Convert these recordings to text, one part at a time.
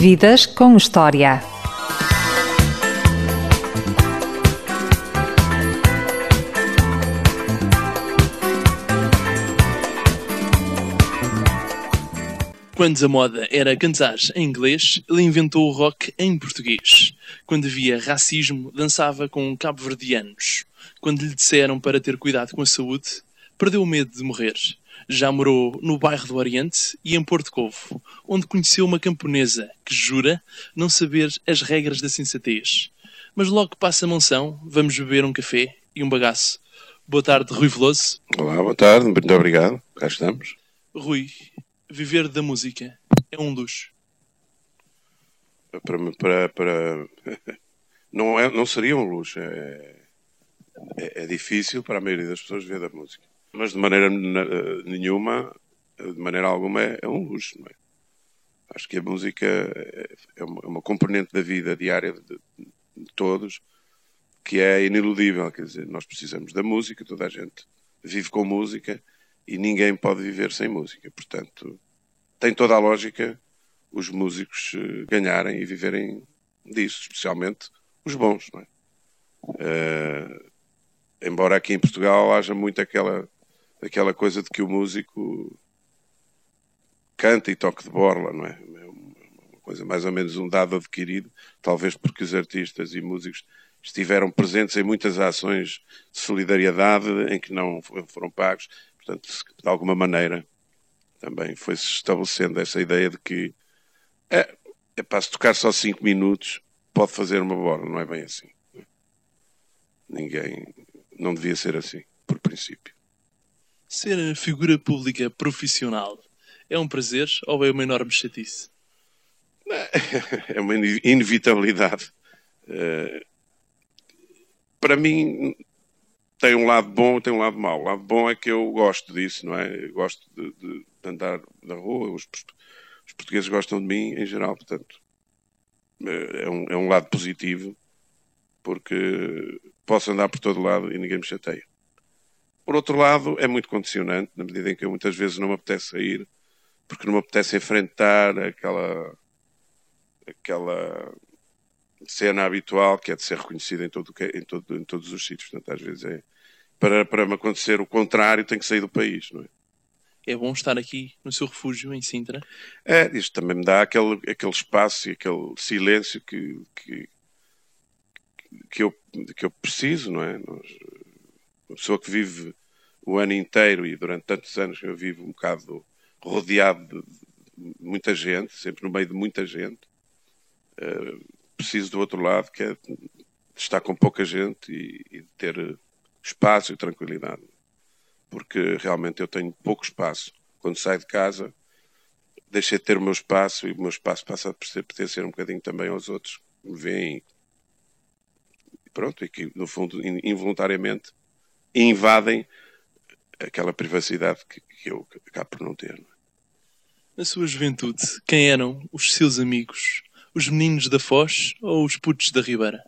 Vidas com História. Quando a moda era cantar em inglês, ele inventou o rock em português. Quando havia racismo, dançava com cabo-verdianos. Quando lhe disseram para ter cuidado com a saúde, perdeu o medo de morrer. Já morou no bairro do Oriente e em Porto Covo, onde conheceu uma camponesa que jura não saber as regras da sensatez. Mas logo que passa a mansão, vamos beber um café e um bagaço. Boa tarde, Rui Veloso. Olá, boa tarde, muito obrigado. Cá estamos. Rui, viver da música é um luxo. Para, para, para... Não, é, não seria um luxo. É, é, é difícil para a maioria das pessoas viver da música. Mas de maneira nenhuma, de maneira alguma, é, é um luxo. Não é? Acho que a música é uma, é uma componente da vida diária de, de todos que é ineludível. Quer dizer, nós precisamos da música, toda a gente vive com música e ninguém pode viver sem música. Portanto, tem toda a lógica os músicos eh, ganharem e viverem disso, especialmente os bons, não é? Uh, embora aqui em Portugal haja muito aquela, aquela coisa de que o músico canta e toque de borla, não é? É uma coisa mais ou menos um dado adquirido, talvez porque os artistas e músicos estiveram presentes em muitas ações de solidariedade em que não foram pagos, portanto, de alguma maneira também foi-se estabelecendo essa ideia de que é, é para se tocar só 5 minutos pode fazer uma borla, não é bem assim. Ninguém, não devia ser assim, por princípio. Ser figura pública profissional é um prazer ou é uma enorme chatice? É uma inevitabilidade. Eh, para mim, tem um lado bom e tem um lado mau. O lado bom é que eu gosto disso, não é? Eu gosto de, de andar na rua, os, os, portugueses gostam de mim em geral, portanto, eh, é um, é um lado positivo, porque posso andar por todo lado e ninguém me chateia. Por outro lado, é muito condicionante, na medida em que eu muitas vezes não me apetece sair, porque não me apetece enfrentar aquela, aquela cena habitual que é de ser reconhecida em, todo, em, todo, em todos os sítios. Portanto, às vezes é. Para, para me acontecer o contrário, tenho que sair do país, não é? É bom estar aqui no seu refúgio em Sintra? É, isto também me dá aquele, aquele espaço e aquele silêncio que, que, que eu, que eu preciso, não é? Uma pessoa que vive o ano inteiro e durante tantos anos eu vivo um bocado rodeado de muita gente, sempre no meio de muita gente, uh, preciso do outro lado, que é estar com pouca gente e, e ter espaço e tranquilidade. Porque realmente eu tenho pouco espaço. Quando saio de casa, deixei de ter o meu espaço e o meu espaço passa a pertencer um bocadinho também aos outros que me veem pronto, e que, no fundo, involuntariamente invadem aquela privacidade que, que eu acabo por não ter. Não é? Na sua juventude, quem eram os seus amigos? Os meninos da Foz ou os putos da Ribeira?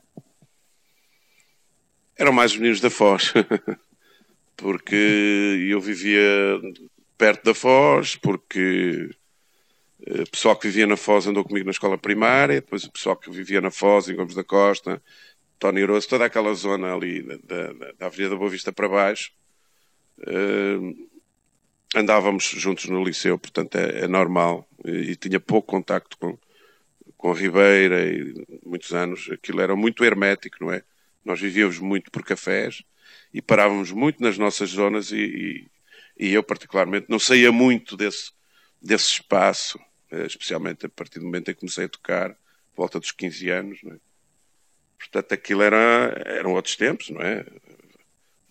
Eram mais os meninos da Foz, porque eu vivia perto da Foz, porque o pessoal que vivia na Foz andou comigo na escola primária, depois o pessoal que vivia na Foz, em Gomes da Costa, Tony Rosso, toda aquela zona ali da, da, da Avenida da Boa Vista para baixo, andávamos juntos no liceu, portanto é, é normal, e, e, tinha pouco contacto com, com a Ribeira, e muitos anos, aquilo era muito hermético, não é? Nós vivíamos muito por cafés e parávamos muito nas nossas zonas e, e, e eu particularmente não saía muito desse, desse espaço, eh, especialmente a partir do momento em que comecei a tocar, volta dos 15 anos, não é? Portanto, aquilo era, eram outros tempos, não é?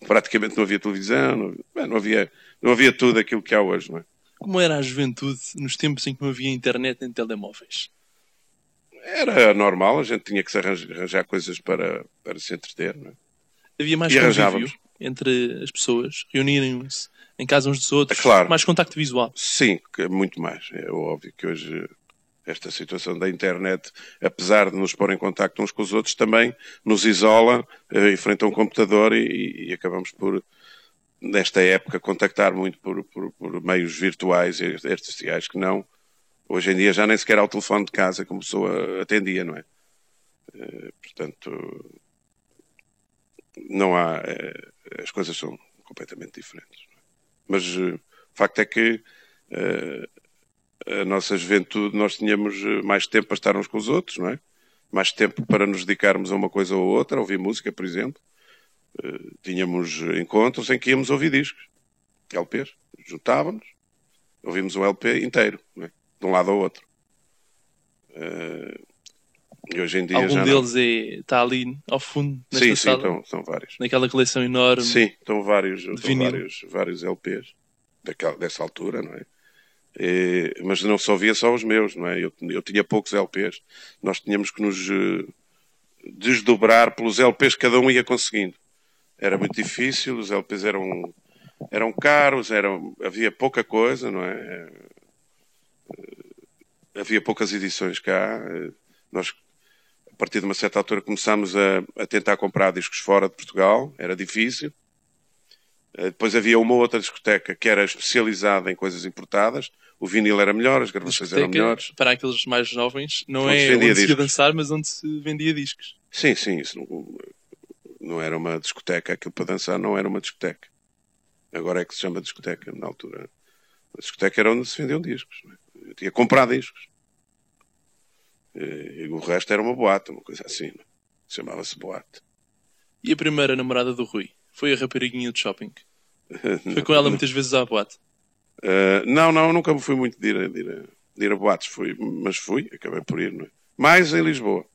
Praticamente não havia televisão, não, não, havia, não havia tudo aquilo que há hoje, não é? Como era a juventude nos tempos em que não havia internet nem telemóveis? Era normal, a gente tinha que se arranjar, arranjar coisas para, para se entreter, não é? Havia mais convívio entre as pessoas, reunirem-se em casa uns dos outros, é claro. mais contacto visual. Sim, muito mais. É óbvio que hoje esta situação da internet, apesar de nos pôr em contacto uns com os outros, também nos isola eh, em frente a um computador e, e, acabamos por, nesta época, contactar muito por, por, por, meios virtuais e artificiais que não Hoje em dia já nem sequer há o telefone de casa como a pessoa atendia, não é? Uh, portanto, não há. Uh, as coisas são completamente diferentes. É? Mas o facto é que a nossa juventude nós tínhamos mais tempo para estar uns com os outros, não é? Mais tempo para nos dedicarmos a uma coisa ou outra, ouvir música, por exemplo. tínhamos encontros em que íamos ouvir discos, LPs. Juntávamos, ouvimos um LP inteiro, é? de um lado ao outro. Uh, e hoje em dia Algum deles não... é, está ali ao fundo nesta sim, sala? Sim, estão, são vários. Naquela coleção enorme. Sim, estão vários, estão vários, vários LPs daquela, dessa altura, não é? E, mas não só via só os meus, não é? Eu, eu tinha poucos LPs. Nós tínhamos que nos uh, desdobrar pelos LPs que cada um ia conseguindo. Era muito difícil, os LPs eram eram caros, eram, havia pouca coisa, não é? Havia poucas edições cá. Nós, a partir de uma certa altura, começámos a, a tentar comprar discos fora de Portugal, era difícil. Depois havia uma outra discoteca que era especializada em coisas importadas. O vinil era melhor, as gravações eram melhores. Para aqueles mais jovens, não onde é onde se ia dançar, mas onde se vendia discos. Sim, sim. Isso não, não era uma discoteca. Aquilo para dançar não era uma discoteca. Agora é que se chama discoteca, na altura. A discoteca era onde se vendiam discos. É? Eu tinha comprado discos. E, o resto era uma boate, uma coisa assim. É? Chamava-se boate. E a primeira namorada do Rui? Foi a rapariguinha de shopping? Foi com ela muitas vezes à boate? Uh, não, não, nunca fui muito de ir a, de ir a, de ir a boates, fui, mas fui, acabei por ir, não é? Mais em Lisboa.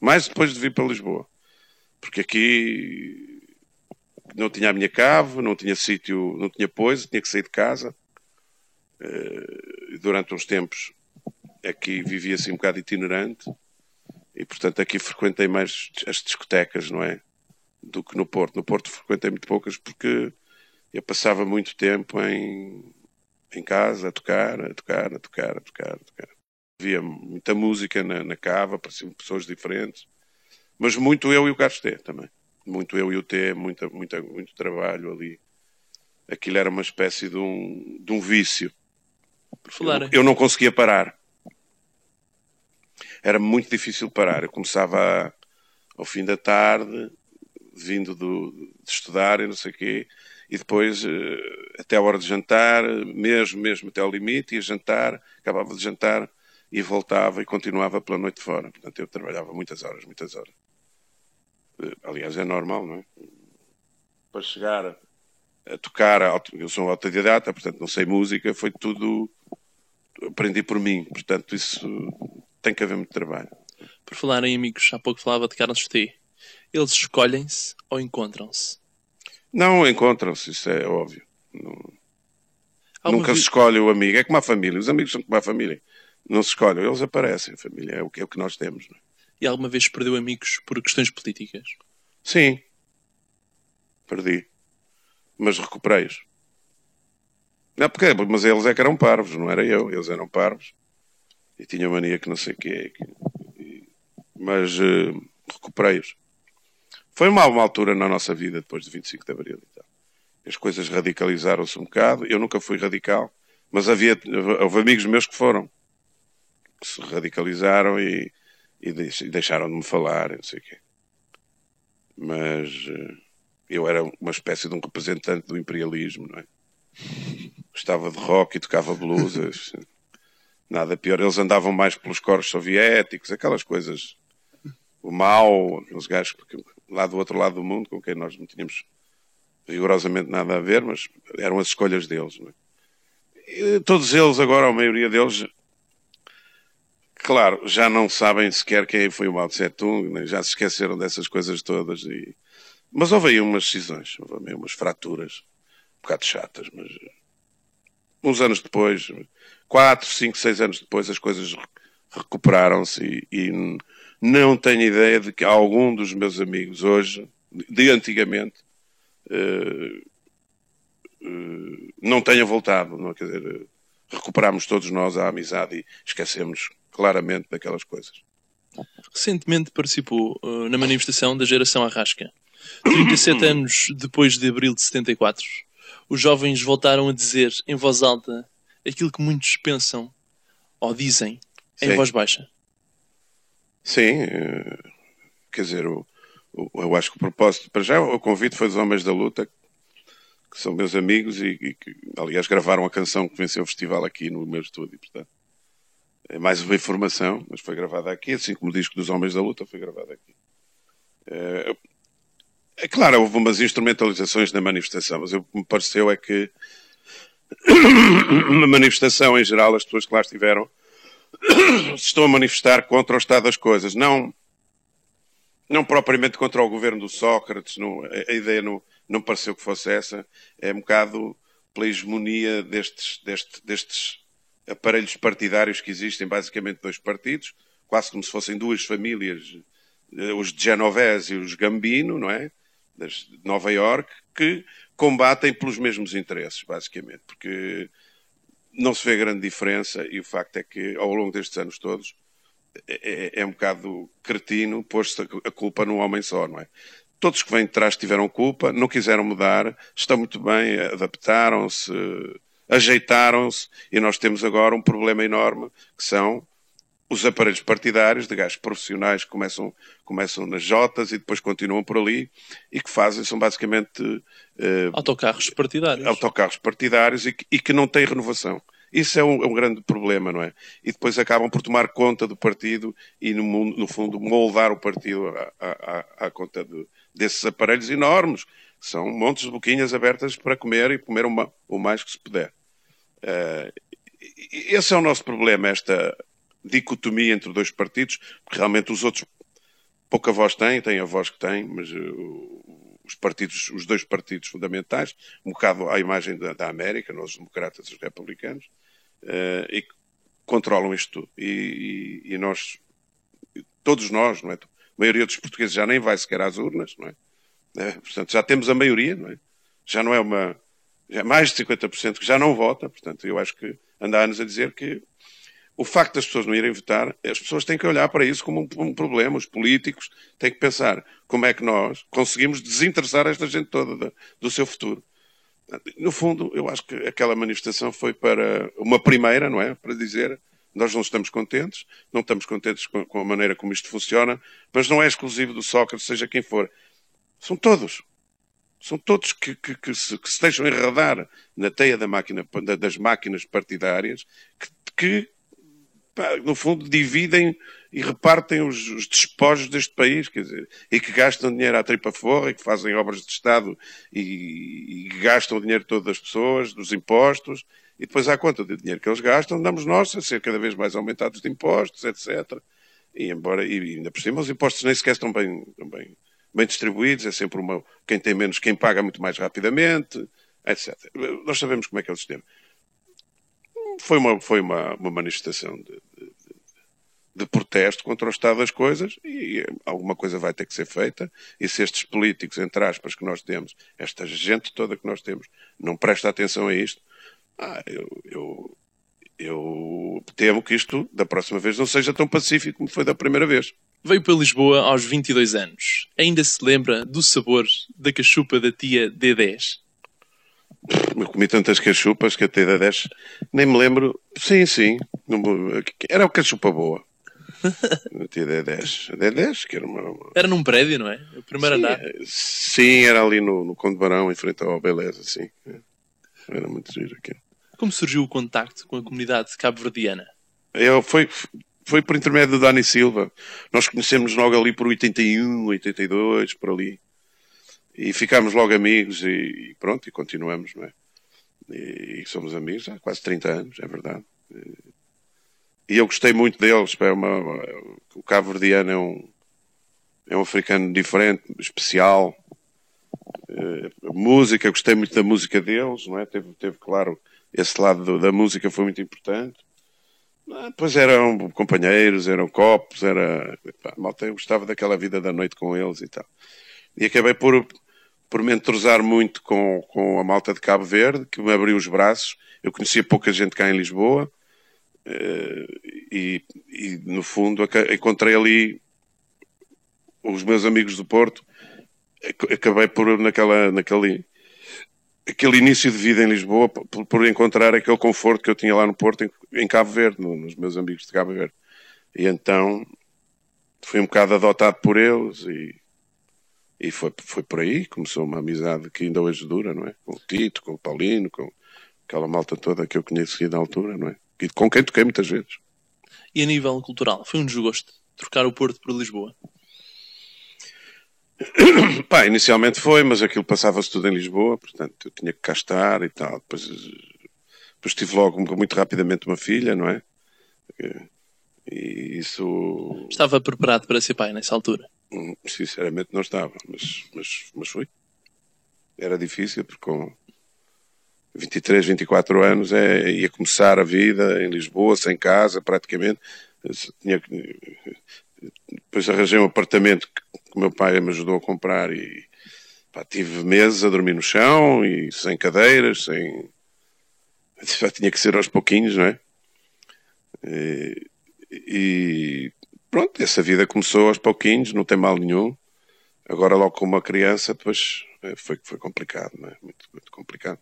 Mais depois de vir para Lisboa. Porque aqui não tinha a minha cave, não tinha sítio, não tinha pois, tinha que sair de casa. Uh, durante uns tempos aqui vivia assim um bocado itinerante e portanto aqui frequentei mais as discotecas, não é? Do que no Porto. No Porto frequentei muito poucas porque eu passava muito tempo em, em casa a tocar, a tocar, a tocar, a tocar, a tocar. Havia muita música na, na cava, apareciam pessoas diferentes, mas muito eu e o Gastê também muito eu e o T, muita, muita, muito trabalho ali. Aquilo era uma espécie de um, de um vício. Por falar. Eu, eu não conseguia parar. Era muito difícil parar. Eu começava ao fim da tarde, vindo do, de estudar e não sei o quê, e depois eh, até a hora de jantar, mesmo, mesmo até ao limite, ia jantar, acabava de jantar e voltava e continuava pela noite fora. Portanto, eu trabalhava muitas horas, muitas horas. Aliás, é normal, não é? Para chegar a tocar, eu sou autodidata, portanto não sei música, foi tudo aprendi por mim, portanto isso tem que haver muito trabalho. Por falar em amigos, há pouco falava de Carlos T. Eles escolhem-se ou encontram-se? Não, encontram-se, isso é óbvio. Não... Nunca se escolhe o amigo, é como a família, os amigos são como a família. Não se escolhem, eles aparecem, a família é o que, é o que nós temos. É? E alguma vez perdeu amigos por questões políticas? Sim. Perdi. Mas recuperei-os. Não, porque, mas eles é que eram parvos, não era eu. Eles eram parvos. E tinha mania que não sei o quê. Que... Mas uh, recuperei-os. Foi uma, uma altura na nossa vida, depois de 25 de Abril. Então. As coisas radicalizaram-se um bocado. Eu nunca fui radical. Mas havia, houve amigos meus que foram. Que se radicalizaram e e deixaram de me falar, não sei o quê. Mas uh, eu era uma espécie de um representante do imperialismo, não é? Gostava de rock e tocava blusas. Nada pior. Eles andavam mais pelos coros soviéticos, aquelas coisas. O mal, os gajos lá do outro lado do mundo, com quem nós não tínhamos rigorosamente nada a ver, mas eram as escolhas deles. É? E todos eles, agora, a maioria deles, Claro, já não sabem sequer quem foi o Mao Tse Tung, já se esqueceram dessas coisas todas. E... Mas houve aí umas decisões, houve aí umas fraturas, um bocado chatas, mas uns anos depois, quatro, cinco, seis anos depois, as coisas recuperaram-se e, e, não tenho ideia de que algum dos meus amigos hoje, de antigamente, uh, uh, não tenha voltado. Não, quer dizer, recuperamos todos nós a amizade e esquecemos claramente daquelas coisas. Recentemente participou uh, na manifestação da geração Arrasca. 37 anos depois de abril de 74, os jovens voltaram a dizer em voz alta aquilo que muitos pensam ou dizem, em Sim. voz baixa. Sim, eh, quer dizer, o- eu acho que o propósito, para já, o convite foi dos Homens da Luta, que são meus amigos e, e que, aliás, gravaram a canção que venceu o festival aqui no meu estúdio, portanto. É mais uma informação, mas foi gravada aqui, assim como o disco dos Homens da Luta foi gravado aqui. Eh, É claro, houve umas instrumentalizações na manifestação, mas o que me pareceu é que uma manifestação em geral, as pessoas que lá estiveram se a manifestar contra o estado das coisas, não, não propriamente contra o governo do Sócrates, não, a, ideia não, não pareceu que fosse essa, é um bocado pela hegemonia destes, deste- destes aparelhos partidários que existem, basicamente dois partidos, quase como se fossem duas famílias, eh, os de Genovese e os Gambino, não é? De Nova York, que combatem pelos mesmos interesses, basicamente, porque não se vê grande diferença e o facto é que ao longo destes anos todos é, é- é um bocado cretino pôs-se a- a culpa num homem só, não é? Todos que vêm de trás tiveram culpa, não quiseram mudar, estão muito bem, adaptaram-se, ajeitaram-se e nós temos agora um problema enorme que são os aparelhos partidários de gajos profissionais que começam, começam nas Jotas e depois continuam por ali e que fazem, são basicamente eh, Autocarros partidários. autocarros partidários e que, e que não têm renovação. Isso é um, é um grande problema, não é? E depois acabam por tomar conta do partido e, no, mundo- no fundo, moldar o partido à, à- à- conta de- desses aparelhos enormes, são montes de boquinhas abertas para comer e comer o, ma- o mais que se puder. E esse é o nosso problema, esta dicotomia entre dois partidos, porque realmente os outros pouca voz têm, têm a voz que têm, mas uh, os partidos, os dois partidos fundamentais, um bocado à imagem da, da América, nós os democratas e os republicanos, uh, e que controlam isto tudo. E, e- e nós, todos nós, não é? A maioria dos portugueses já nem vai sequer às urnas, não é? Eh, portanto, já temos a maioria, não é? Já não é uma. Já é mais de 50% que já não vota, portanto, eu acho que anda anos a dizer que o facto das pessoas não irem votar, as pessoas têm que olhar para isso como um, um problema. Os políticos têm que pensar como é que nós conseguimos desinteressar esta gente toda da- do seu futuro. No fundo, eu acho que aquela manifestação foi para uma primeira, não é? Para dizer nós não estamos contentes, não estamos contentes com, com a maneira como isto funciona, mas não é exclusivo do Sócrates, seja quem for. São todos. São todos que, que- que se, que se deixam enredar na teia da máquina, da- das máquinas partidárias que, no fundo, dividem e repartem os, os despojos deste país, quer dizer, e que gastam dinheiro à tripa forra, e que fazem obras de Estado e, e gastam o dinheiro todo das pessoas, dos impostos, e depois, à conta do dinheiro que eles gastam, damos nós a ser cada vez mais aumentados de impostos, etc. E, embora, e ainda por cima, os impostos nem sequer estão bem, bem, bem distribuídos, é sempre uma, quem tem menos, quem paga muito mais rapidamente, etc. Nós sabemos como é que é o sistema foi uma, foi uma, uma manifestação de, de- de protesto contra o estado das coisas e alguma coisa vai ter que ser feita. E se estes políticos, entre aspas, que nós temos, esta gente toda que nós temos, não presta atenção a isto, ah, eu, eu, eu temo que isto, da próxima vez, não seja tão pacífico como foi da primeira vez. Veio para Lisboa aos 22 anos. Ainda se lembra do sabor da cachupa da tia D10? Eu comi tantas cachupas que até da 10 nem me lembro. Sim, sim. Era uma cachupa boa. Até da 10. Da 10, que era uma- Era num prédio, não é? O primeiro Sim, andar. eh, Sim, era ali no, no Conde Barão, em frente ao Beleza, sim. Era muito giro aqui. Como surgiu o contacto com a comunidade cabo-verdiana? Eu, foi, foi por intermédio do Dani Silva. Nós conhecemos logo ali por 81, 82, por ali. E ficámos logo amigos e, e pronto, e continuamos, não é? E, e somos amigos há quase 30 anos, é verdade. E eu gostei muito deles. É uma, o Cabo Verdeano é um, é um africano diferente, especial. Eh, música, gostei muito da música deles, não é? Teve, teve claro, esse lado do- da música foi muito importante. Ah, Pois eram companheiros, eram copos, era. Malta, eu gostava daquela vida da noite com eles e tal. E acabei por, por me entrosar muito com, com a malta de Cabo Verde, que me abriu os braços. Eu conhecia pouca gente cá em Lisboa eh, e, e, no fundo, encontrei ali os meus amigos do Porto. Ac- Acabei por, naquela, naquele aquele início de vida em Lisboa por, por, encontrar aquele conforto que eu tinha lá no Porto, em, em Cabo Verde, no, nos meus amigos de Cabo Verde. E então fui um bocado adotado por eles e, e foi, foi por aí, começou uma amizade que ainda hoje dura, não é? Com o Tito, com o Paulino, com aquela malta toda que eu conheci na altura, não é? E com quem toquei muitas vezes. E a nível cultural, foi um desgosto trocar o Porto por Lisboa? Pá, inicialmente foi, mas aquilo passava-se tudo em Lisboa, portanto eu tinha que cá estar e tal. Depois, depois tive logo muito rapidamente uma filha, não é? E isso. Estava preparado para ser pai nessa altura? Hum, sinceramente não estava, mas, mas, mas fui. Era difícil, porque com 23, 24 anos é, ia começar a vida em Lisboa, sem casa, praticamente. Tinha, depois arranjei um apartamento que o meu pai me ajudou a comprar e pá, tive meses a dormir no chão e sem cadeiras, sem. Tinha que ser aos pouquinhos, não é? E pronto, essa vida começou aos pouquinhos, não tem mal nenhum. Agora, logo com uma criança, depois é, foi, foi complicado, não é? Muito, muito complicado.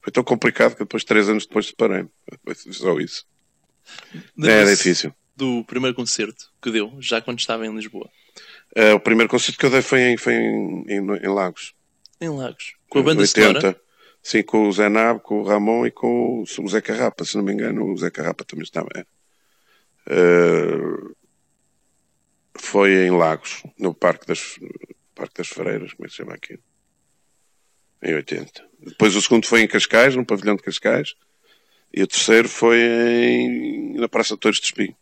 Foi tão complicado que depois, três anos depois, separei-me. Só isso. É, é difícil. Do primeiro concerto que deu, já quando estava em Lisboa? Uh, o primeiro concerto que eu dei foi em, foi em, em, em Lagos. Em Lagos? Com a banda 80. Sonora? Sim, com o Zé Nab, com o Ramon e com o Zé Carrapa, se não me engano, o Zé Carrapa também estava. Uh, foi em Lagos, no Parque das, Parque das Freiras, como é que se chama aqui? Em 80. Depois o segundo foi em Cascais, no pavilhão de Cascais, e o terceiro foi em, na Praça de Torres de Espinho.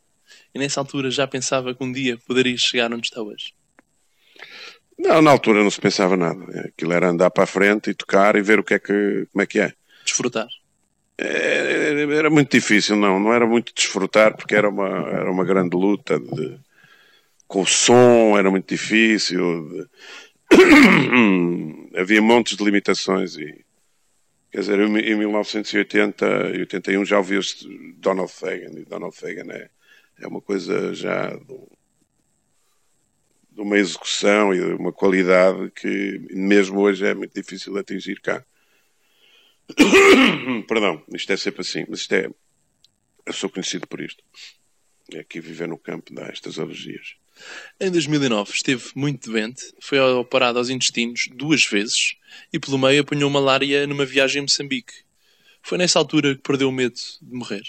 E nessa altura já pensava que um dia poderia chegar onde está hoje? Não, na altura não se pensava nada. Aquilo era andar para a frente e tocar e ver o que é que, como é que é. Desfrutar. É, era muito difícil, não. Não era muito desfrutar porque era uma, era uma grande luta de, com o som, era muito difícil. De... Havia montes de limitações e quer dizer, em 1980 e 81 já ouvi Donald Fagan e Donald Fagan é, é uma coisa já de uma execução e uma qualidade que mesmo hoje é muito difícil de atingir cá. Perdão, isto é sempre assim, mas isto é. Eu sou conhecido por isto. É aqui viver no campo dá estas alergias. Em 2009 esteve muito doente, foi operado aos intestinos duas vezes e pelo meio apanhou malária numa viagem a Moçambique. Foi nessa altura que perdeu o medo de morrer?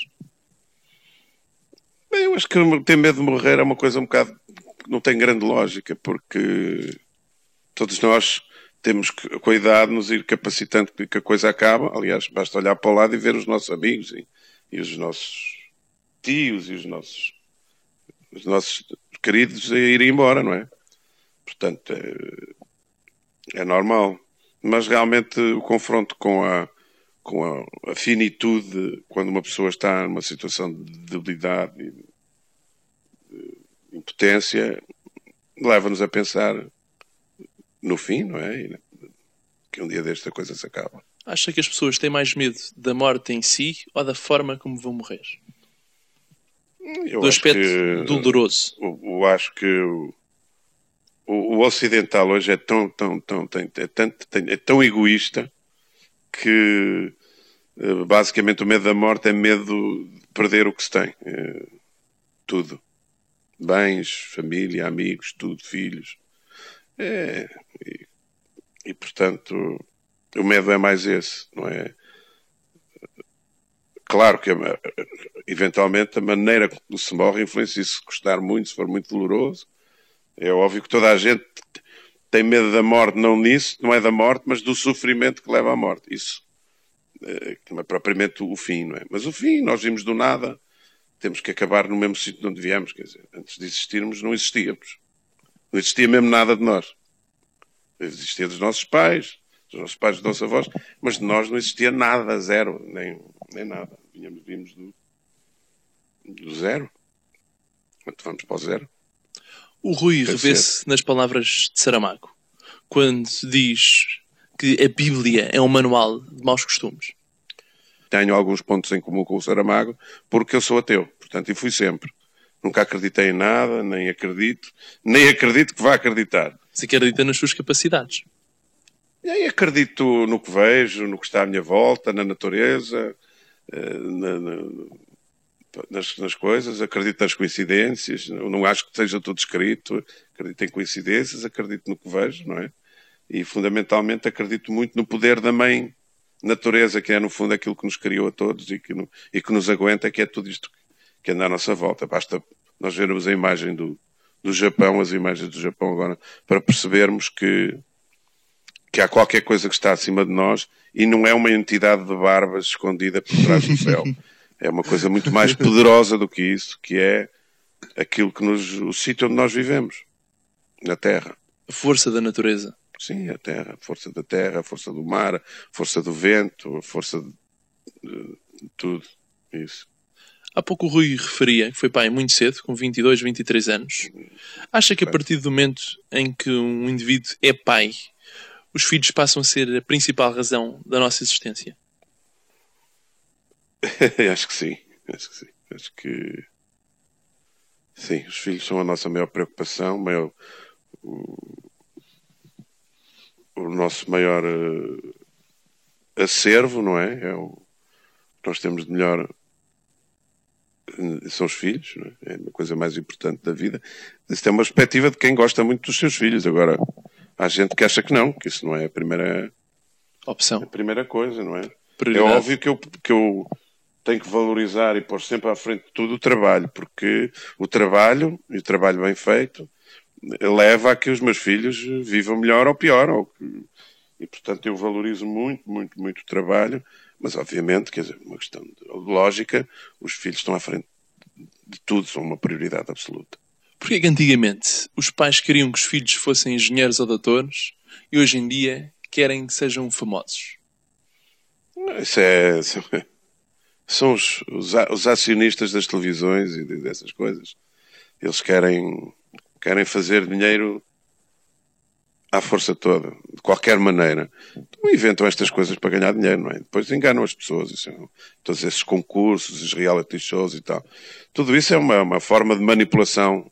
Bem, eu acho que ter medo de morrer é uma coisa um bocado não tem grande lógica, porque todos nós temos que, com a idade, nos ir capacitando que a coisa acaba. Aliás, basta olhar para o lado e ver os nossos amigos e, e os nossos tios e os nossos, os nossos queridos a irem embora, não é? Portanto, é, é normal. Mas realmente o confronto com a, com a, a, finitude, quando uma pessoa está numa situação de debilidade e de impotência, leva-nos a pensar no fim, não é? E que um dia desta coisa se acaba. Acha que as pessoas têm mais medo da morte em si ou da forma como vão morrer? Eu Do aspecto que, doloroso. Eu, eu, acho que o, o, o, ocidental hoje é tão, tão, tão, é, tanto, é tão egoísta que eh, basicamente o medo da morte é medo de perder o que se tem. É, tudo. Bens, família, amigos, tudo, filhos. É, e, e, portanto, o medo é mais esse, não é? Claro que eventualmente a maneira como se morre influencia se custar muito, se for muito doloroso. É óbvio que toda a gente tem medo da morte, não nisso, não é da morte, mas do sofrimento que leva à morte. Isso é, não é propriamente o fim, não é? Mas o fim, nós vimos do nada, temos que acabar no mesmo sítio onde viemos, quer dizer, antes de existirmos não existíamos. Não existia mesmo nada de nós. Existia dos nossos pais, dos nossos pais, dos nossos avós, mas de nós não existia nada, zero, nem, nem nada. Vínhamos, vimos do, do zero. Quando vamos para o zero. O Rui revê-se nas palavras de Saramago, quando diz que a Bíblia é um manual de maus costumes. Tenho alguns pontos em comum com o Saramago, porque eu sou ateu, portanto, e fui sempre. Nunca acreditei em nada, nem acredito, nem acredito que vá acreditar. Se acredita nas suas capacidades. E aí acredito no que vejo, no que está à minha volta, na natureza, na, na, nas, nas, coisas, acredito nas coincidências, não acho que seja tudo escrito, acredito em coincidências, acredito no que vejo, não é? E fundamentalmente acredito muito no poder da mãe natureza, que é no fundo aquilo que nos criou a todos e que, no, e que nos aguenta, que é tudo isto que anda à nossa volta. Basta nós vermos a imagem do, do Japão, as imagens do Japão agora, para percebermos que, que há qualquer coisa que está acima de nós e não é uma entidade de barbas escondida por trás do céu. É uma coisa muito mais poderosa do que isso, que é aquilo que nos, o sítio onde nós vivemos, na Terra. A força da natureza. Sim, a Terra, a força da Terra, a força do mar, a força do vento, a força de, de, de tudo. Isso. Há pouco o Rui referia que foi pai muito cedo, com 22, 23 anos. Acha que a partir do momento em que um indivíduo é pai, os filhos passam a ser a principal razão da nossa existência? acho que sim, acho que sim. Acho que sim, os filhos são a nossa maior preocupação, maior, o, o nosso maior uh, acervo, não é? É o nós temos de melhor eh, são os filhos, é? é? a coisa mais importante da vida. Isso é uma perspectiva de quem gosta muito dos seus filhos. Agora, há gente que acha que não, que isso não é a primeira opção, a primeira coisa, não é? É óbvio que eu, que eu tem que valorizar e pôr sempre à frente de tudo o trabalho, porque o trabalho, e o trabalho bem feito, leva a que os meus filhos vivam melhor ou pior. Ou. E, portanto, eu valorizo muito, muito, muito o trabalho, mas, obviamente, quer dizer, uma questão de lógica, os filhos estão à frente de tudo, são uma prioridade absoluta. Porquê que antigamente os pais queriam que os filhos fossem engenheiros ou doutores e hoje em dia querem que sejam famosos? Isso é, é são os, os, os, acionistas das televisões e dessas coisas. Eles querem, querem fazer dinheiro à força toda, de qualquer maneira. Então inventam estas coisas para ganhar dinheiro, não é? Depois enganam as pessoas, isso, é todos esses concursos, os reality shows e tal. Tudo isso é uma, uma forma de manipulação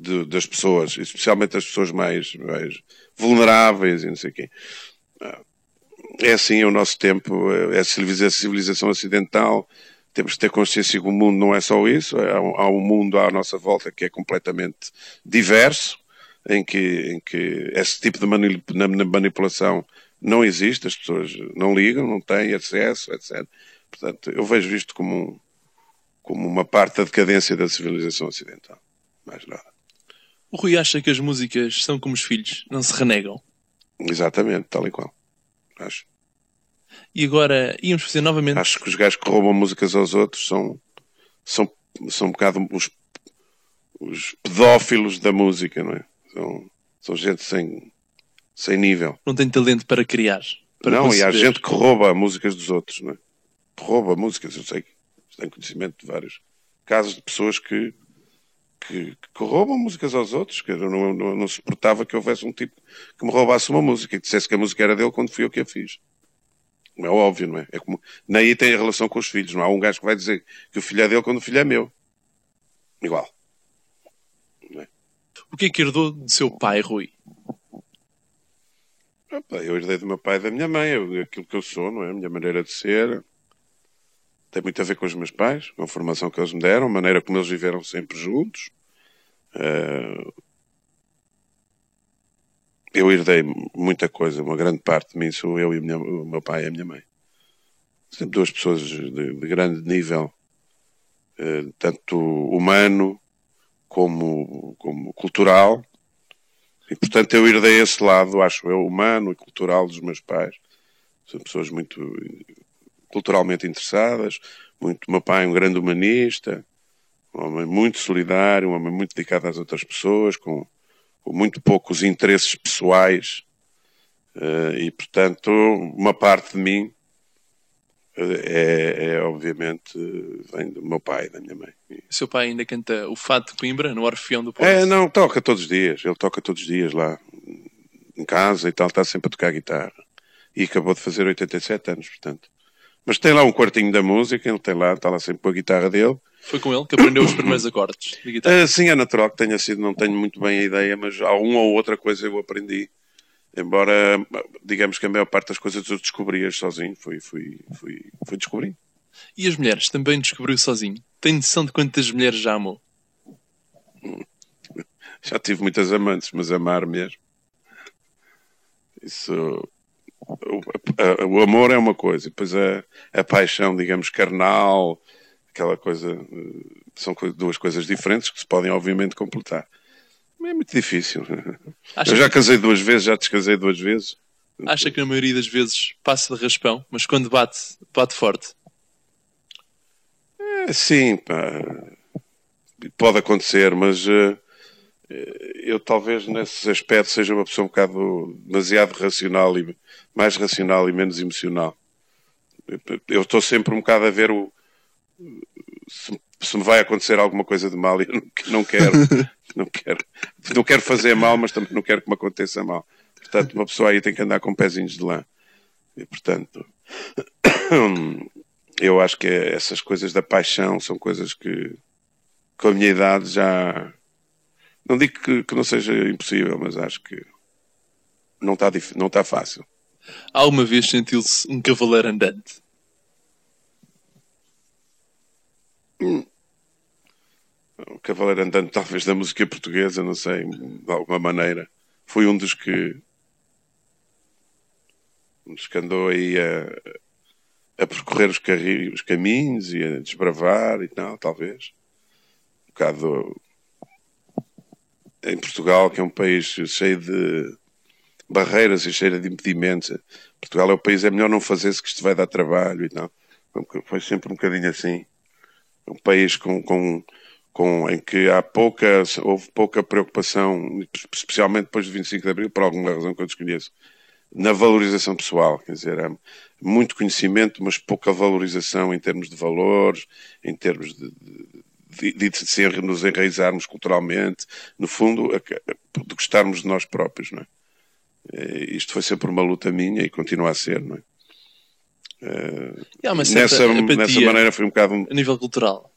de, das pessoas, especialmente das pessoas mais, mais vulneráveis e não sei o quê. Uh, é assim é o nosso tempo, é a civilização ocidental. Temos que ter consciência que o mundo não é só isso, é, há um mundo à nossa volta que é completamente diverso, em que, em que esse tipo de manipulação não existe, as pessoas não ligam, não têm acesso, etc. Portanto, eu vejo isto como, um, como uma parte da decadência da civilização ocidental. Mais nada. O Rui acha que as músicas são como os filhos, não se renegam? Exatamente, tal e qual acho. E agora íamos fazer novamente. Acho que os gajos que roubam músicas aos outros são, são, são um bocado os, os pedófilos da música, não é? São, são gente sem, sem nível. Não tem talento para criar. Para não, e há gente que rouba músicas dos outros, não é? Rouba músicas, eu sei que tenho conhecimento de vários casos de pessoas que que, que, roubam músicas aos outros, que eu não, não, não, suportava que houvesse um tipo que me roubasse uma música e dissesse que a música era dele quando fui eu que a fiz. É óbvio, não é? é como, nem aí tem a relação com os filhos. Não há um gajo que vai dizer que o filho é dele quando o filho é meu. Igual. É? O que é que herdou de seu pai, Rui? eu herdei do meu pai e da minha mãe, eu, aquilo que eu sou, não é? A minha maneira de ser, tem muito a ver com os meus pais, com a formação que eles me deram, a maneira como eles viveram sempre juntos. Uh, eu herdei muita coisa, uma grande parte de mim sou eu e minha, o meu pai e a minha mãe. Sempre duas pessoas de, de grande nível, uh, tanto humano como, como cultural. E, portanto, eu herdei esse lado, acho eu, humano e cultural dos meus pais. São pessoas muito culturalmente interessadas. Muito, meu pai é um grande humanista, um homem muito solidário, um homem muito dedicado às outras pessoas, com, com muito poucos interesses pessoais. Uh, e, portanto, uma parte de mim é, é, obviamente vem do meu pai e da minha mãe. O seu pai ainda canta o Fado de Coimbra no Orfeão do Porto? É, não, toca todos os dias. Ele toca todos os dias lá em casa e tal, está sempre a tocar guitarra. E acabou de fazer 87 anos, portanto. Mas tem lá um quartinho da música, ele tem lá, está lá sempre com a guitarra dele. Foi com ele que aprendeu os primeiros acordes de guitarra? Uh, sim, é natural que tenha sido, não tenho muito bem a ideia, mas há uma ou outra coisa eu aprendi Embora, digamos que a maior parte das coisas eu descobri sozinho, fui, fui, fui, fui descobrindo. E as mulheres? Também descobriu sozinho? Tem noção de quantas mulheres já amou? Já tive muitas amantes, mas amar mesmo. Isso. O, o amor é uma coisa, depois a, a paixão, digamos, carnal, aquela coisa. São duas coisas diferentes que se podem, obviamente, completar. É muito difícil. Acha Eu já casei duas vezes, já descasei duas vezes. Acha que a maioria das vezes passa de raspão, mas quando bate, bate forte? É, sim, pá. pode acontecer, mas uh, eu talvez nesse aspecto seja uma pessoa um bocado demasiado racional e mais racional e menos emocional. Eu estou sempre um bocado a ver o se, se me vai acontecer alguma coisa de mal eu não, quero, não quero, não quero fazer mal, mas também não quero que me aconteça mal. Portanto, uma pessoa aí tem que andar com pezinhos de lã. E, portanto, eu acho que essas coisas da paixão são coisas que, com a minha idade, já. Não digo que, que não seja impossível, mas acho que não está não tá fácil. Alguma vez sentiu-se um cavaleiro andante? Hum. O cavaleiro andante, talvez, da música portuguesa, não sei, de alguma maneira. Foi um dos que. Um dos que andou aí a, a percorrer os, os caminhos e a desbravar e tal, talvez. Um bocado em Portugal, que é um país cheio de barreiras e cheio de impedimentos. Portugal é o país, é melhor não fazer se que isto vai dar trabalho e tal. Foi sempre um bocadinho assim. Um país com, com, com, em que há pouca, houve pouca preocupação, especialmente depois do 25 de Abril, por alguma razão que eu desconheço, na valorização pessoal. Quer dizer, há muito conhecimento, mas pouca valorização em termos de valores, em termos de, de, de, de nos enraizarmos culturalmente, no fundo, de gostarmos de nós próprios, não é? Eh, isto foi sempre uma luta minha e continua a ser, não é? Uh, há uma certa nessa, apatia nessa maneira foi um bocado. A nível cultural.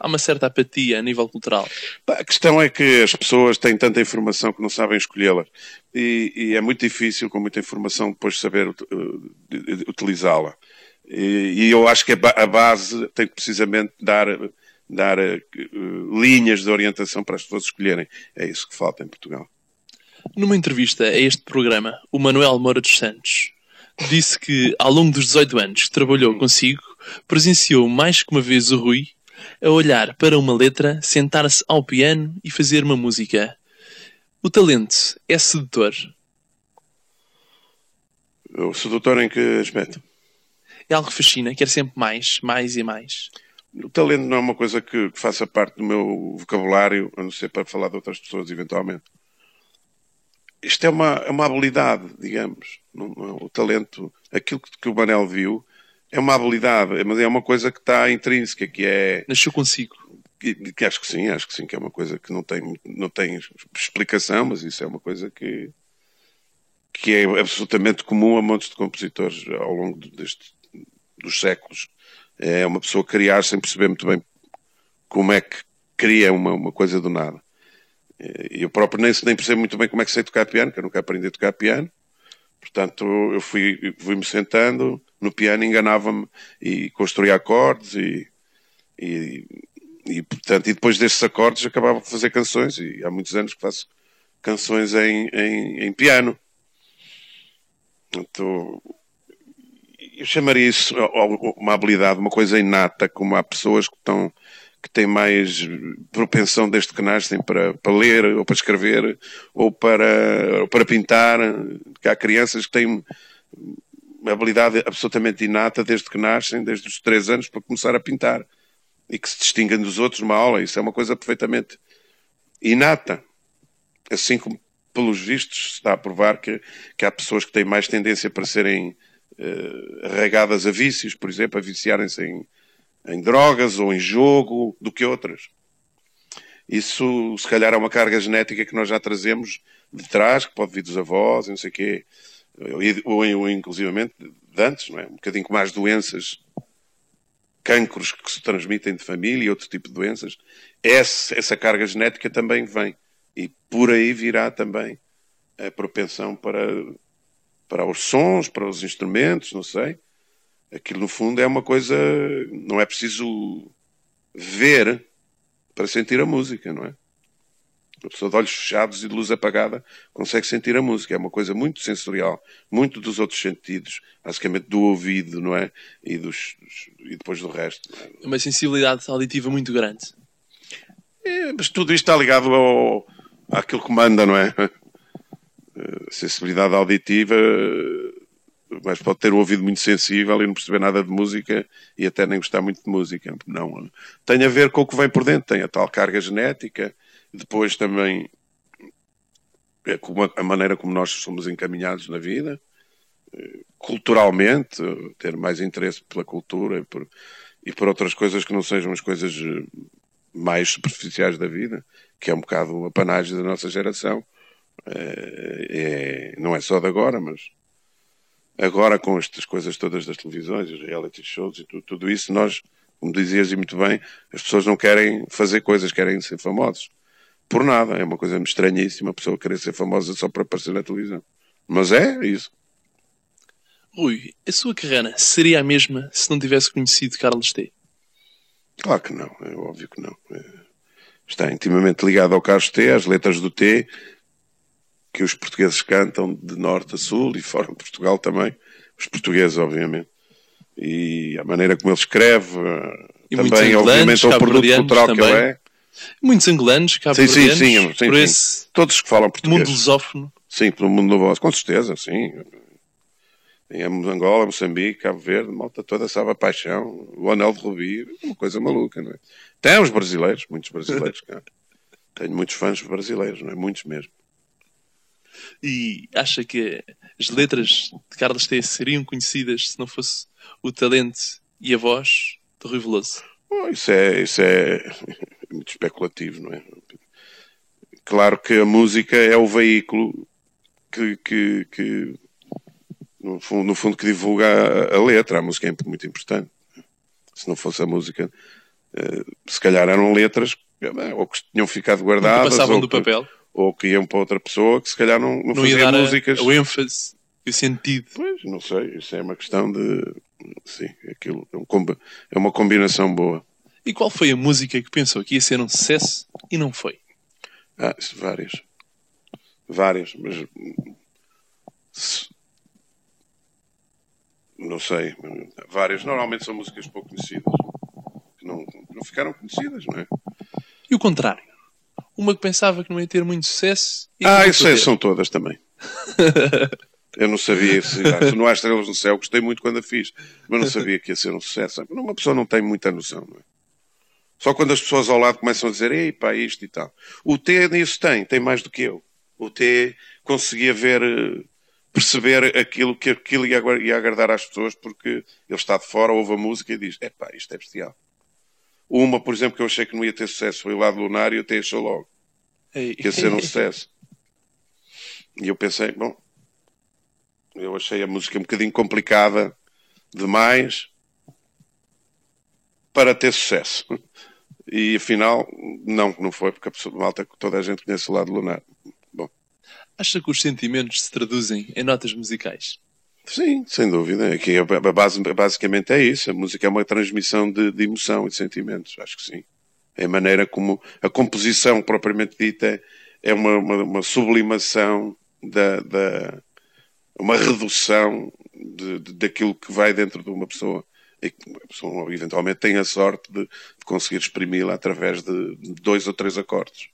Há uma certa apatia a nível cultural. A questão é que as pessoas têm tanta informação que não sabem escolhê-la. E, e, é muito difícil, com muita informação, depois saber uh, utilizá-la. E, e, eu acho que a base tem que precisamente dar, dar uh, linhas de orientação para as pessoas escolherem. É isso que falta em Portugal. Numa entrevista a este programa, o Manuel Moura dos Santos disse que, ao longo dos 18 anos que trabalhou consigo, presenciou mais que uma vez o Rui a olhar para uma letra, sentar-se ao piano e fazer uma música. O talento é sedutor? O sedutor em que aspecto? É algo que fascina, quer sempre mais, mais e mais. O talento não é uma coisa que, que faça parte do meu vocabulário, a não ser para falar de outras pessoas, eventualmente isto é uma, é uma habilidade, digamos. o talento, aquilo que, que, o Manel viu, é uma habilidade, mas é uma coisa que está intrínseca, que é. Nasceu consigo. Que, que, acho que sim, acho que sim, que é uma coisa que não tem, não tem explicação, mas isso é uma coisa que, que é absolutamente comum a montes de compositores ao longo deste, dos séculos. É uma pessoa criar sem perceber muito bem como é que cria uma, uma coisa do nada. E eu próprio nem, nem percebo muito bem como é que sei tocar piano, que eu nunca aprendi a tocar piano. Portanto, eu fui, fui-me sentando no piano, enganava-me e construía acordes e, e, e, portanto, e depois destes acordes acabava de fazer canções e há muitos anos que faço canções em, em, em piano. Portanto, eu chamaria isso uma habilidade, uma coisa inata, como há pessoas que estão que têm mais propensão desde que nascem para, para ler ou para escrever ou para, ou para pintar. Que há crianças que têm uma habilidade absolutamente inata desde que nascem, desde os três anos, para começar a pintar e que se distinguem dos outros numa aula. Isso é uma coisa perfeitamente inata. Assim como, pelos vistos, está a provar que, que há pessoas que têm mais tendência para serem arraigadas a vícios, por exemplo, a viciarem-se em, em drogas ou em jogo do que outras. Isso, se calhar, é uma carga genética que nós já trazemos de trás, que pode vir dos avós, não sei o quê, ou, ou inclusivamente de antes, não é? Um bocadinho com mais doenças, cancros que se transmitem de família e outro tipo de doenças. Essa, essa carga genética também vem. E por aí virá também a propensão para, para os sons, para os instrumentos, não sei. Aquilo, no fundo, é uma coisa. Não é preciso ver para sentir a música, não é? A pessoa de olhos fechados e de luz apagada consegue sentir a música. É uma coisa muito sensorial, muito dos outros sentidos, basicamente do ouvido, não é? E, dos, e depois do resto. É? Uma sensibilidade auditiva muito grande. É, mas tudo isto está ligado ao, àquilo que manda, não é? Sensibilidade auditiva, mas pode ter o ouvido muito sensível e não perceber nada de música e até nem gostar muito de música. Não. Tem a ver com o que vem por dentro, tem a tal carga genética depois também é a maneira como nós somos encaminhados na vida, eh, culturalmente, ter mais interesse pela cultura e por, e por outras coisas que não sejam as coisas eh, mais superficiais da vida, que é um bocado a panagem da nossa geração. É, é, não é só de agora, mas agora com estas coisas todas das televisões, os reality shows e tudo, tudo isso, nós, como dizias e muito bem, as pessoas não querem fazer coisas, querem ser famosos por nada. É uma coisa estranhíssima a pessoa querer ser famosa só para aparecer na televisão. Mas é isso. Rui, a sua carreira seria a mesma se não tivesse conhecido Carlos T? Claro que não, é óbvio que não. É... Está intimamente ligado ao Carlos T, às letras do T, que os portugueses cantam de norte a sul e fora de Portugal também. Os portugueses, obviamente. E a maneira como ele escreve, e também, obviamente, é o produto cultural também. que ele é. Muitos angolanos, cabo sim, sim, sim, sim, por esse Todos que falam português. mundo lusófono. Sim, pelo mundo do vosso, com certeza, sim. Em Angola, Moçambique, Cabo Verde, malta toda sabe a paixão, o anel de rubi, uma coisa maluca, não é? Tem os brasileiros, muitos brasileiros cá. Tenho muitos fãs brasileiros, não é? Muitos mesmo. E acha que as letras de Carlos T seriam conhecidas se não fosse o talento e a voz do Rui Veloso? Oh, isso é, isso é muito especulativo, não é? Claro que a música é o veículo que, que, que no, fundo, no, fundo, que divulga a, a, letra. A música é muito importante. Se não fosse a música, uh, se calhar eram letras eh, ou que tinham ficado guardadas. Passavam ou do papel. Ou que iam para outra pessoa que se calhar não, não, não fazia músicas. O ênfase e o sentido. Pois, não sei. Isso é uma questão de. Sim, aquilo é, um, é uma combinação boa. E qual foi a música que pensou que ia ser um sucesso e não foi? Ah, várias. Várias, mas. Não sei. Várias. Normalmente são músicas pouco conhecidas. Que não, não ficaram conhecidas, não é? E o contrário? Uma que pensava que não ia ter muito sucesso. Ah, isso é, são todas também. Eu não sabia se, não há estrelas no céu, gostei muito quando a fiz, mas não sabia que ia ser um sucesso. Uma pessoa não tem muita noção, não é? Só quando as pessoas ao lado começam a dizer, ei pá, isto e tal. O T nisso tem, tem mais do que eu. O T conseguia ver, eh, perceber aquilo que aquilo ia, ia agradar às pessoas porque ele está de fora, ouve a música e diz, é pá, isto é bestial. Uma, por exemplo, que eu achei que não ia ter sucesso foi o lado lunar e o T achou logo. Ei. Que ia ser um sucesso. E eu pensei, bom, eu achei a música um bocadinho complicada demais para ter sucesso. E afinal, não, não foi, porque a pessoa malta toda a gente conhece o lado lunar. Bom. Acha que os sentimentos se traduzem em notas musicais? Sim, sem dúvida. Aqui a base, basicamente é isso. A música é uma transmissão de, de emoção e de sentimentos. Acho que sim. É a maneira como a composição propriamente dita é uma, uma, uma sublimação da, da, uma redução de, de, daquilo que vai dentro de uma pessoa e que a pessoa eventualmente tem a sorte de, de conseguir exprimi-la através de dois ou três acordes.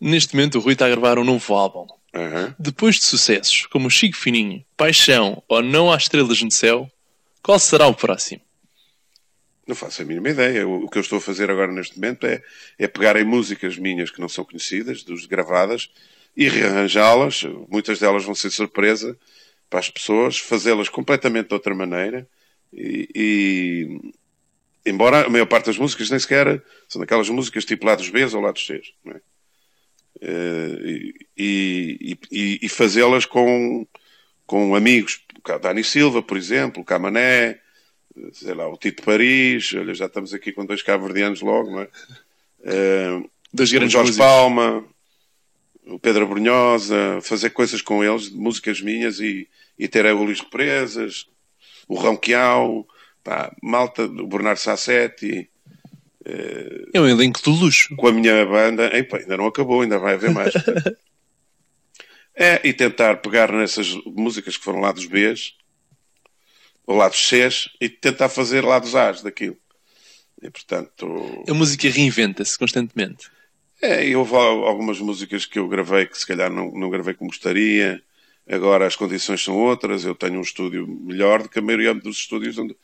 Neste momento o Rui está a gravar um novo álbum. Uhum. Depois de sucessos como Chico Fininho, Paixão ou Não Há Estrelas no Céu, qual será o próximo? Não faço a mínima ideia. O, que eu estou a fazer agora neste momento é, é pegar em músicas minhas que não são conhecidas, dos gravadas, e rearranjá-las. Muitas delas vão ser surpresa para as pessoas, fazê-las completamente de outra maneira e, e, embora a maior parte das músicas nem sequer são daquelas músicas tipo lados B ou lados C, é? Uh, e, e, e fazê-las com, com amigos, o Dani Silva, por exemplo, o Camané, sei lá, o Tito Paris, olha, já estamos aqui com dois cabo-verdianos logo, não é? Uh, Dois grandes Jorge músicos. Palma, o Pedro Brunhosa, fazer coisas com eles, músicas minhas e, e ter a Luís Represas, o Ronquial, pá, malta, o Bernardo Sassetti. É um elenco de luxo. Com a minha banda, pá, ainda não acabou, ainda vai haver mais. é, e tentar pegar nessas músicas que foram lá dos Bs, ou lá dos Cs, e tentar fazer lá dos As daquilo. E, portanto... A música reinventa-se constantemente. É, e houve algumas músicas que eu gravei que se calhar não, não gravei como gostaria. Agora as condições são outras. Eu tenho um estúdio melhor do que a maioria dos estúdios onde,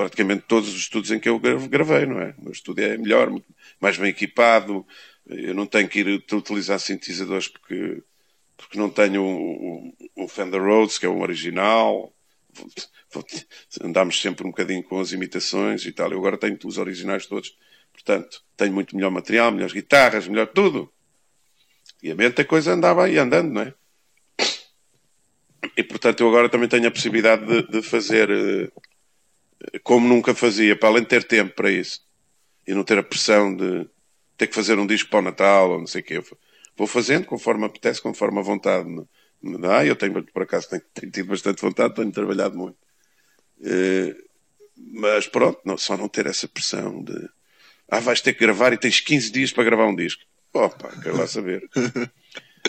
praticamente todos os estúdios em que eu gravei, não é? O meu estúdio é melhor, mais bem equipado. Eu não tenho que ir utilizar sintetizadores porque, porque não tenho um, um Fender Rhodes, que é um original. Andámos sempre um bocadinho com as imitações e tal. Eu agora tenho os originais todos Portanto, tenho muito melhor material, melhores guitarras, melhor tudo. E a mente a coisa andava aí andando, não é? E portanto eu agora também tenho a possibilidade de, de fazer uh, como nunca fazia, para além de ter tempo para isso. E não ter a pressão de ter que fazer um disco para o Natal ou não sei o quê. Vou fazendo conforme apetece, conforme a vontade me, dá. Eu tenho, por acaso, tenho, tenho, tido bastante vontade, tenho trabalhado muito. Uh, mas pronto, não, só não ter essa pressão de ah, vais ter que gravar e tens 15 dias para gravar um disco. Opa, quero lá saber.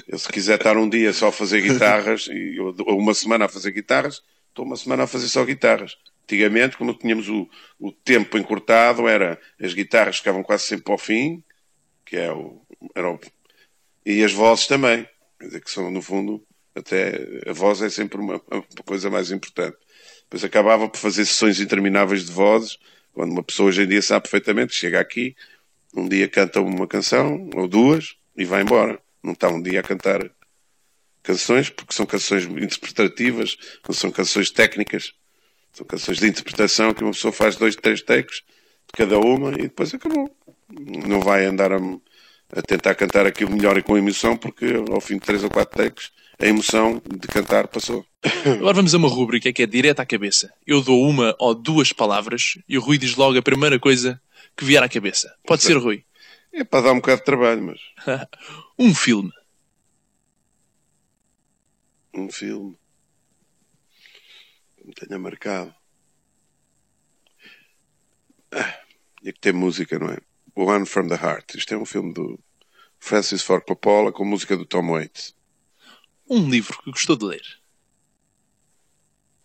Eu, se quiser estar um dia só a fazer guitarras, e, ou uma semana a fazer guitarras, estou uma semana a fazer só guitarras. Antigamente, quando tínhamos o, o tempo encurtado, era as guitarras ficavam quase sempre ao fim, que é o, era o, e as vozes também. Dizer, que são, no fundo, até a voz é sempre uma, uma coisa mais importante. Depois acabava por fazer sessões intermináveis de vozes, quando uma pessoa hoje em dia sabe perfeitamente, chega aqui, um dia canta uma canção ou duas e vai embora. Não está um dia a cantar canções, porque são canções interpretativas, não são canções técnicas, são canções de interpretação que uma pessoa faz dois, três takes de cada uma e depois acabou. Não vai andar a, a tentar cantar aquilo melhor e com emoção, porque ao fim de três ou quatro takes a emoção de cantar passou. Agora vamos a uma rúbrica que é direta à cabeça. Eu dou uma ou duas palavras e o Rui diz logo a primeira coisa que vier à cabeça. Pode ser, Rui? É para dar um bocado de trabalho, mas. um filme. Um filme. Me tenha marcado. Ah, e que tem música, não é? One from the Heart. Isto é um filme do Francis Ford Coppola com música do Tom Waits um livro que gostou de ler?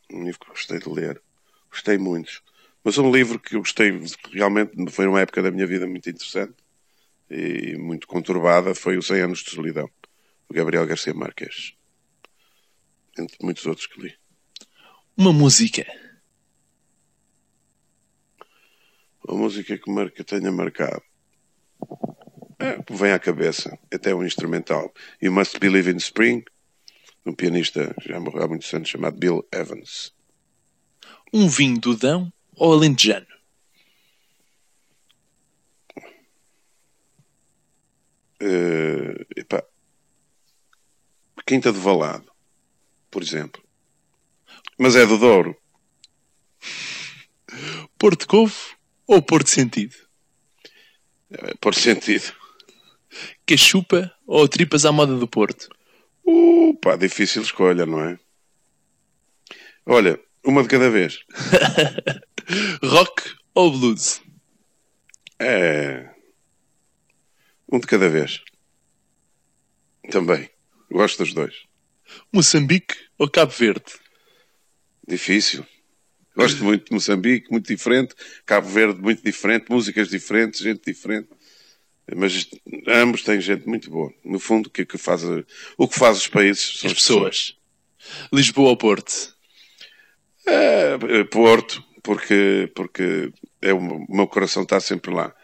Um livro que gostei de ler. Gostei muitos. Mas um livro que eu gostei realmente foi uma época da minha vida muito interessante e muito conturbada foi Os 100 Anos de Solidão, do Gabriel Garcia Marques. Entre muitos outros que li. Uma música. Uma música que, marca, tenha marcado. É, vem à cabeça, até um instrumental. You Must Believe in Spring, um pianista já morreu há muitos anos chamado Bill Evans. Um vinho do Dão ou alentejano? Uh, epá, Quinta do Valado, por exemplo. Mas é do Douro. Porto Covo ou Porto Sentido? É, Porto Sentido. Cachupa ou tripas à moda do Porto? Uh, pá, difícil escolha, não é? Olha, uma de cada vez. Rock ou blues? É. Um de cada vez. Também. Gosto dos dois. Moçambique ou Cabo Verde? Difícil. Gosto muito de Moçambique, muito diferente. Cabo Verde, muito diferente. Músicas diferentes, gente diferente. Mas ambos têm gente muito boa. No fundo, o que, que faz, o que faz os países são as, as pessoas. pessoas. Lisboa ou Porto? É, Porto, porque, porque é o, meu coração está sempre lá.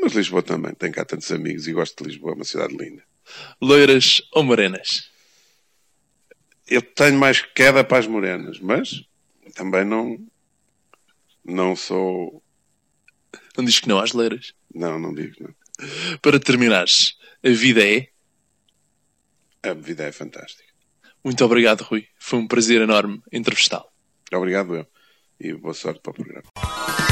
Mas Lisboa também, tem cá tantos amigos e gosto de Lisboa, é uma cidade linda. Loiras ou morenas? Eu tenho mais queda para as morenas, mas também não, não sou. Não diz que não às loiras? Não, não digo, não. Para terminares, a vida é? A vida é fantástica. Muito obrigado, Rui. Foi um prazer enorme entrevistá-lo. Obrigado, eu. E boa sorte para o programa.